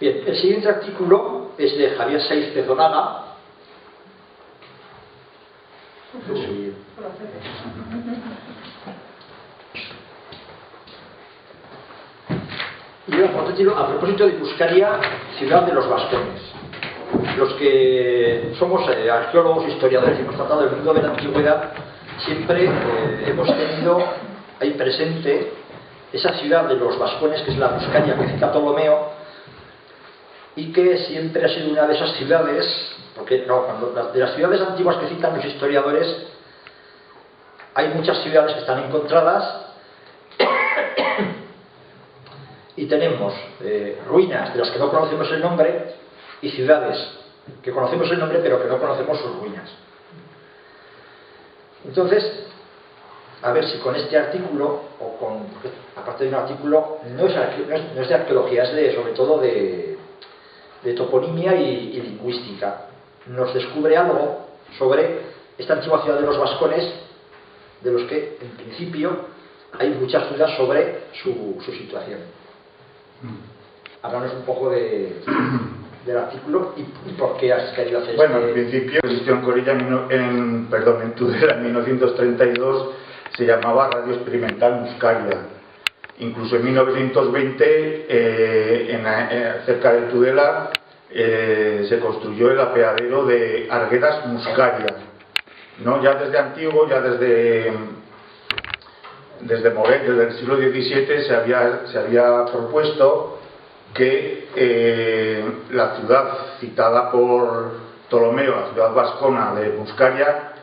Bien, el siguiente artículo es de Javier Saiz Pezonaga. Y a propósito de Buscaria, ciudad de los Vascones. Los que somos eh, arqueólogos, historiadores y hemos tratado el mundo de la antigüedad, siempre eh, hemos tenido ahí presente esa ciudad de los Vascones, que es la Buscaria que cita Ptolomeo, y que siempre ha sido una de esas ciudades, porque no, de las ciudades antiguas que citan los historiadores, hay muchas ciudades que están encontradas y tenemos eh, ruinas de las que no conocemos el nombre y ciudades que conocemos el nombre pero que no conocemos sus ruinas. Entonces, a ver si con este artículo, o con, aparte de un artículo, no es, de arqueología, es de, sobre todo de, de toponimia y, y, lingüística, nos descubre algo sobre esta antigua ciudad de los vascones, de los que en principio hay muchas dudas sobre su, su situación. Háblanos un poco de, del artículo y, por qué has querido hacer Bueno, en principio existió en Corilla, en, perdón, en Tudela en 1932, se llamaba Radio Experimental Muscaria. Incluso en 1920, eh, eh, cerca de Tudela, eh, se construyó el apeadero de Arguedas Muscaria. ¿no? Ya desde antiguo, ya desde desde desde el siglo XVII, se había, se había propuesto que la ciudad citada por Ptolomeo, la ciudad vascona de Buscaria,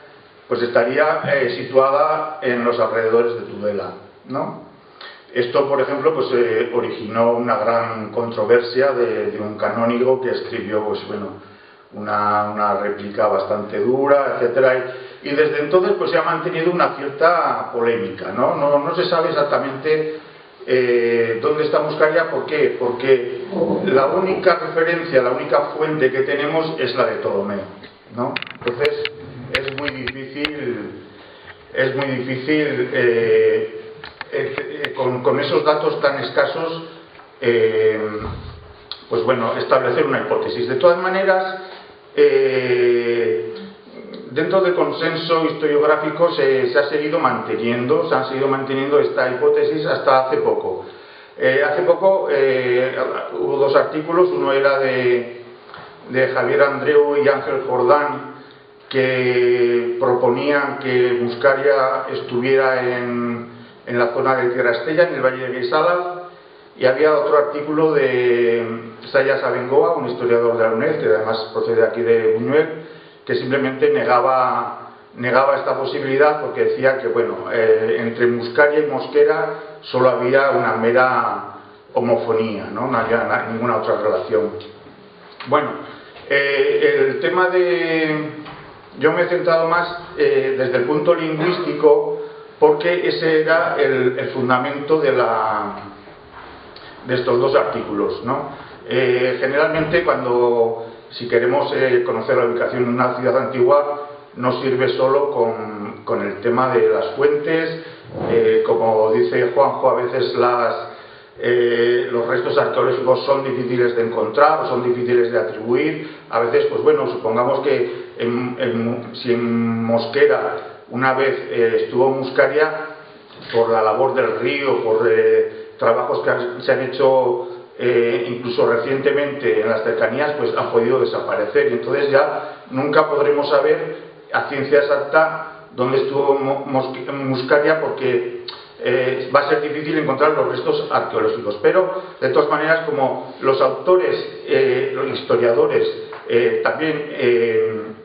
pues estaría situada en los alrededores de Tudela. ¿no? Esto, por ejemplo, pues eh, originó una gran controversia de, un canónigo que escribió pues, bueno, una, una réplica bastante dura, etcétera y desde entonces pues se ha mantenido una cierta polémica, ¿no? No, no se sabe exactamente eh, dónde está Muscaria, ¿por qué? Porque la única referencia, la única fuente que tenemos es la de Ptolomeo, ¿no? Entonces es muy difícil, es muy difícil eh, eh, con, esos datos tan escasos, pues bueno, establecer una hipótesis. De todas maneras, dentro del consenso historiográfico se, ha seguido manteniendo, se han seguido manteniendo esta hipótesis hasta hace poco. Eh, hace poco eh, hubo dos artículos, uno era de, Javier Andreu y Ángel Jordán, que proponían que Buscaria estuviera en, la zona de Tierra Estella, en el Valle de Guisala, y había otro artículo de Sayas Abengoa, un historiador de la UNED, que además procede aquí de Buñuel, que simplemente negaba, negaba esta posibilidad porque decía que, bueno, eh, entre Muscaria y Mosquera solo había una mera homofonía, ¿no? no había ninguna otra relación. Bueno, eh, el tema de... Yo me he centrado más eh, desde el punto lingüístico porque ese era el, el fundamento de, la, de estos dos artículos. ¿no? generalmente cuando si queremos eh, conocer la ubicación de una ciudad antigua, no sirve solo con, el tema de las fuentes, eh, como dice Juanjo, a veces las, eh, los restos arqueológicos son difíciles de encontrar, son difíciles de atribuir, a veces, pues bueno, supongamos que si en Mosquera una vez estuvo Muscaria, por la labor del río, por trabajos que se han hecho eh, incluso recientemente en las cercanías, pues han podido desaparecer. Y entonces ya nunca podremos saber a ciencia exacta dónde estuvo Muscaria porque eh, va a ser difícil encontrar los restos arqueológicos. Pero, de todas maneras, como los autores, eh, los historiadores, también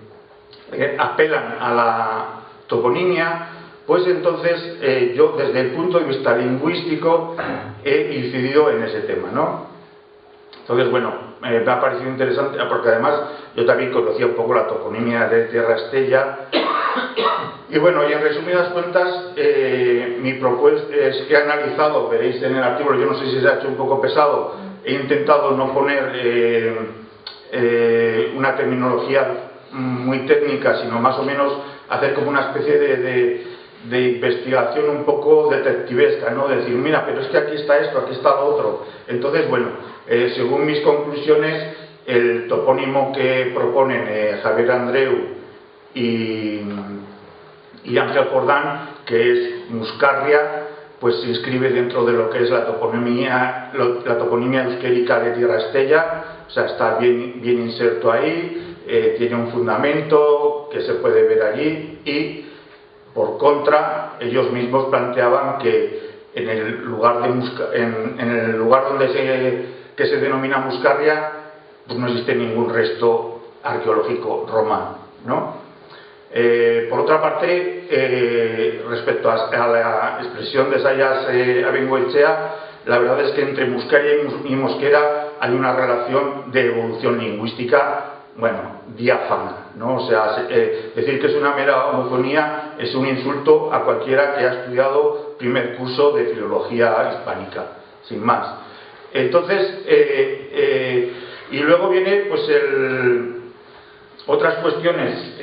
apelan a la toponimia, pues entonces eh, yo desde el punto de vista lingüístico he incidido en ese tema, ¿no? Entonces, bueno, me ha parecido interesante porque además yo también conocía un poco la toponimia de Tierra Estella. Y bueno, y en resumidas cuentas, eh, mi propuesta es que he analizado, veréis en el artículo, yo no sé si se ha hecho un poco pesado, he intentado no poner eh, una terminología muy técnica, sino más o menos hacer como una especie de de investigación un poco detectivesca, ¿no? decir, mira, pero es que aquí está esto, aquí está lo otro. Entonces, bueno, eh, según mis conclusiones, el topónimo que proponen eh, Javier Andreu y, y Ángel Jordán, que es Muscarria, pues se inscribe dentro de lo que es la toponimia, la toponimia euskérica de Tierra Estella, o sea, está bien, bien inserto ahí, eh, tiene un fundamento que se puede ver allí y por contra, ellos mismos planteaban que en el lugar, de en, el lugar donde se, que se denomina Muscarria pues no existe ningún resto arqueológico romano. ¿no? Eh, por otra parte, eh, respecto a, la expresión de Sayas eh, Abengoechea, la verdad es que entre Muscaria y Mosquera hay una relación de evolución lingüística bueno, diáfana, ¿no? O sea, eh, decir que es una mera homofonía es un insulto a cualquiera que ha estudiado primer curso de filología hispánica, sin más. Entonces, eh, eh, y luego viene pues el, otras cuestiones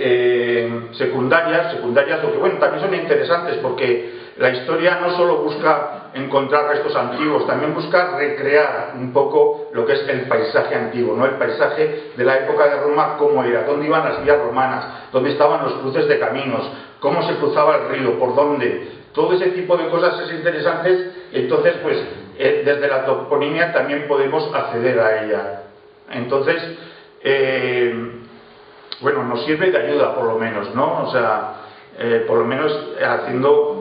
secundarias, secundarias, lo que bueno, también son interesantes porque la historia no solo busca encontrar restos antiguos, también busca recrear un poco lo que es el paisaje antiguo, ¿no? el paisaje de la época de Roma, cómo era, dónde iban las vías romanas, dónde estaban los cruces de caminos, cómo se cruzaba el río, por dónde. Todo ese tipo de cosas es interesante, entonces pues eh, desde la toponimia también podemos acceder a ella. Entonces, eh, bueno, nos sirve de ayuda por lo menos, ¿no? O sea, eh, por lo menos haciendo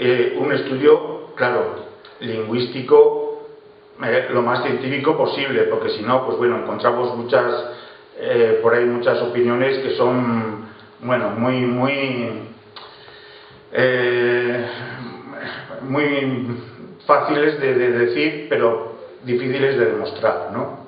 eh, un estudio, claro, lingüístico eh, lo más científico posible, porque si no, pues bueno, encontramos muchas, eh, por ahí muchas opiniones que son, bueno, muy, muy, muy fáciles de, decir, pero difíciles de demostrar, ¿no?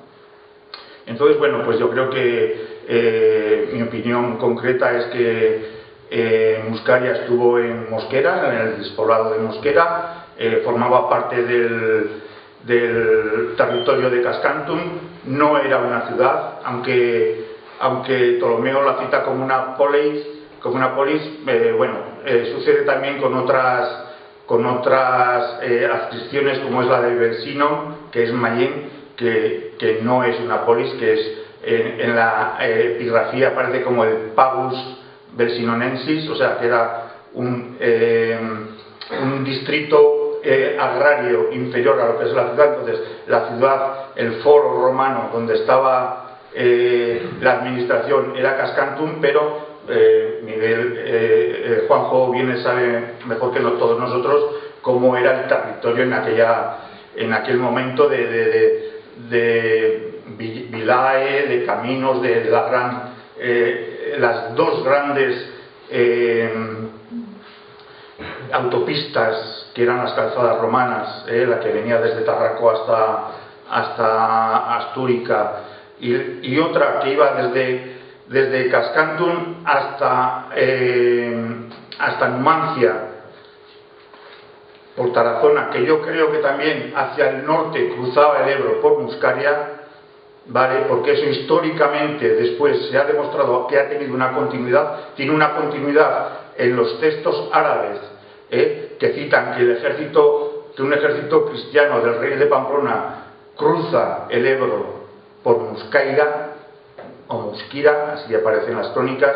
Entonces, bueno, pues yo creo que mi opinión concreta es que eh, Muscaria estuvo en Mosquera, en el despoblado de Mosquera, eh, formaba parte del, territorio de Cascantum, no era una ciudad, aunque, aunque Ptolomeo la cita como una polis, como una polis eh, bueno, sucede también con otras, con otras adscripciones como es la de Versino, que es Mayen, que, que, no es una polis, que es en, en la epigrafía aparece como el Pagus Versinonensis, o sea que era un, eh, distrito eh, agrario inferior a lo que es la ciudad, entonces la ciudad, el foro romano donde estaba eh, la administración era Cascantum, pero Miguel, Juanjo viene sabe mejor que todos nosotros cómo era el territorio en, aquella, en aquel momento de, de, Vilae, de caminos, de, la gran las dos grandes eh, autopistas que eran las calzadas romanas, eh, la que venía desde Tarraco hasta, hasta Astúrica y, otra que iba desde, desde Cascantun hasta, eh, hasta Numancia, por Tarazona, que yo creo que también hacia el norte cruzaba el Ebro por Muscaria, ¿vale? Porque eso históricamente después se ha demostrado que ha tenido una continuidad, tiene una continuidad en los textos árabes ¿eh? que citan que el ejército, que un ejército cristiano del rey de Pamplona cruza el Ebro por Muscaira o Musquira, así aparecen las crónicas,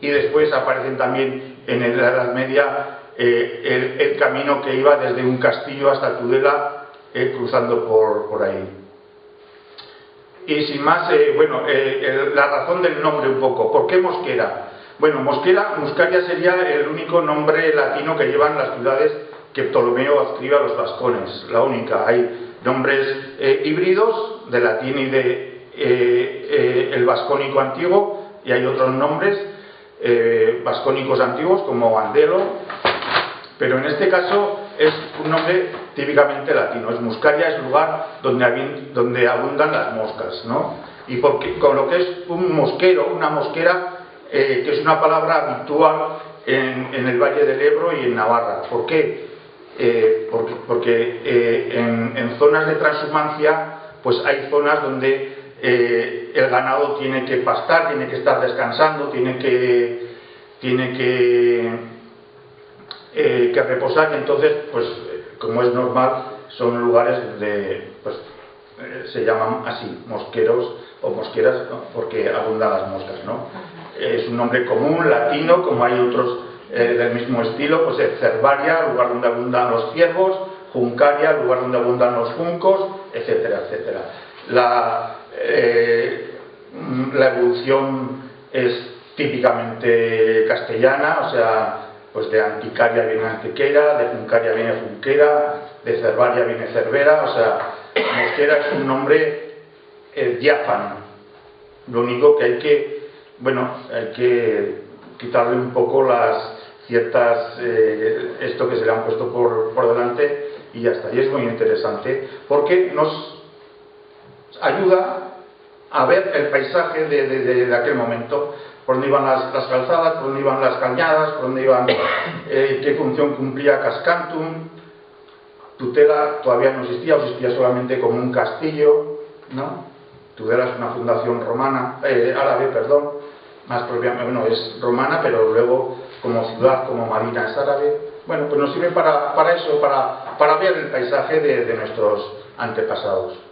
y después aparecen también en la Edad Media eh, el, camino que iba desde un castillo hasta Tudela, eh, cruzando por, por ahí. Y sin más, eh, bueno, eh, la razón del nombre un poco. ¿Por qué Mosquera? Bueno, Mosquera, Muscaria sería el único nombre latino que llevan las ciudades que Ptolomeo adscribe a los vascones, la única. Hay nombres eh, híbridos de latín y de el vascónico antiguo y hay otros nombres vascónicos antiguos como Andelo, pero en este caso es un nombre típicamente latino. Es muscaria, es lugar donde, donde abundan las moscas, ¿no? Y porque, con lo que es un mosquero, una mosquera, eh, que es una palabra habitual en, el Valle del Ebro y en Navarra. ¿Por qué? Eh, porque, eh, en, zonas de transhumancia, pues hay zonas donde el ganado tiene que pastar, tiene que estar descansando, tiene que, tiene que que reposar y entonces, pues como es normal, son lugares donde pues, eh, se llaman así, mosqueros o mosqueras porque abundan las moscas, ¿no? Es un nombre común, latino, como hay otros eh, del mismo estilo, pues es cervaria, lugar donde abundan los ciervos, juncaria, lugar donde abundan los juncos, etcétera, etcétera. La, la evolución es típicamente castellana, o sea, pues de anticaria viene antiquera, de juncaria viene junquera, de cervaria viene cervera, o sea, mosquera es un nombre eh, diáfano. Lo único que hay que, bueno, hay que quitarle un poco las ciertas, eh, esto que se le han puesto por, por delante y ya está. Y es muy interesante porque nos ayuda a ver el paisaje de, de aquel momento por dónde iban las, calzadas, por dónde iban las cañadas, por dónde iban, eh, qué función cumplía Cascantum. Tutela todavía no existía, o existía solamente como un castillo, ¿no? Tudela es una fundación romana, eh, árabe, perdón, más propiamente, bueno, es romana, pero luego como ciudad, como marina es árabe. Bueno, pues nos sirve para, para eso, para, para ver el paisaje de, de nuestros antepasados.